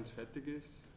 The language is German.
wenn es fertig ist.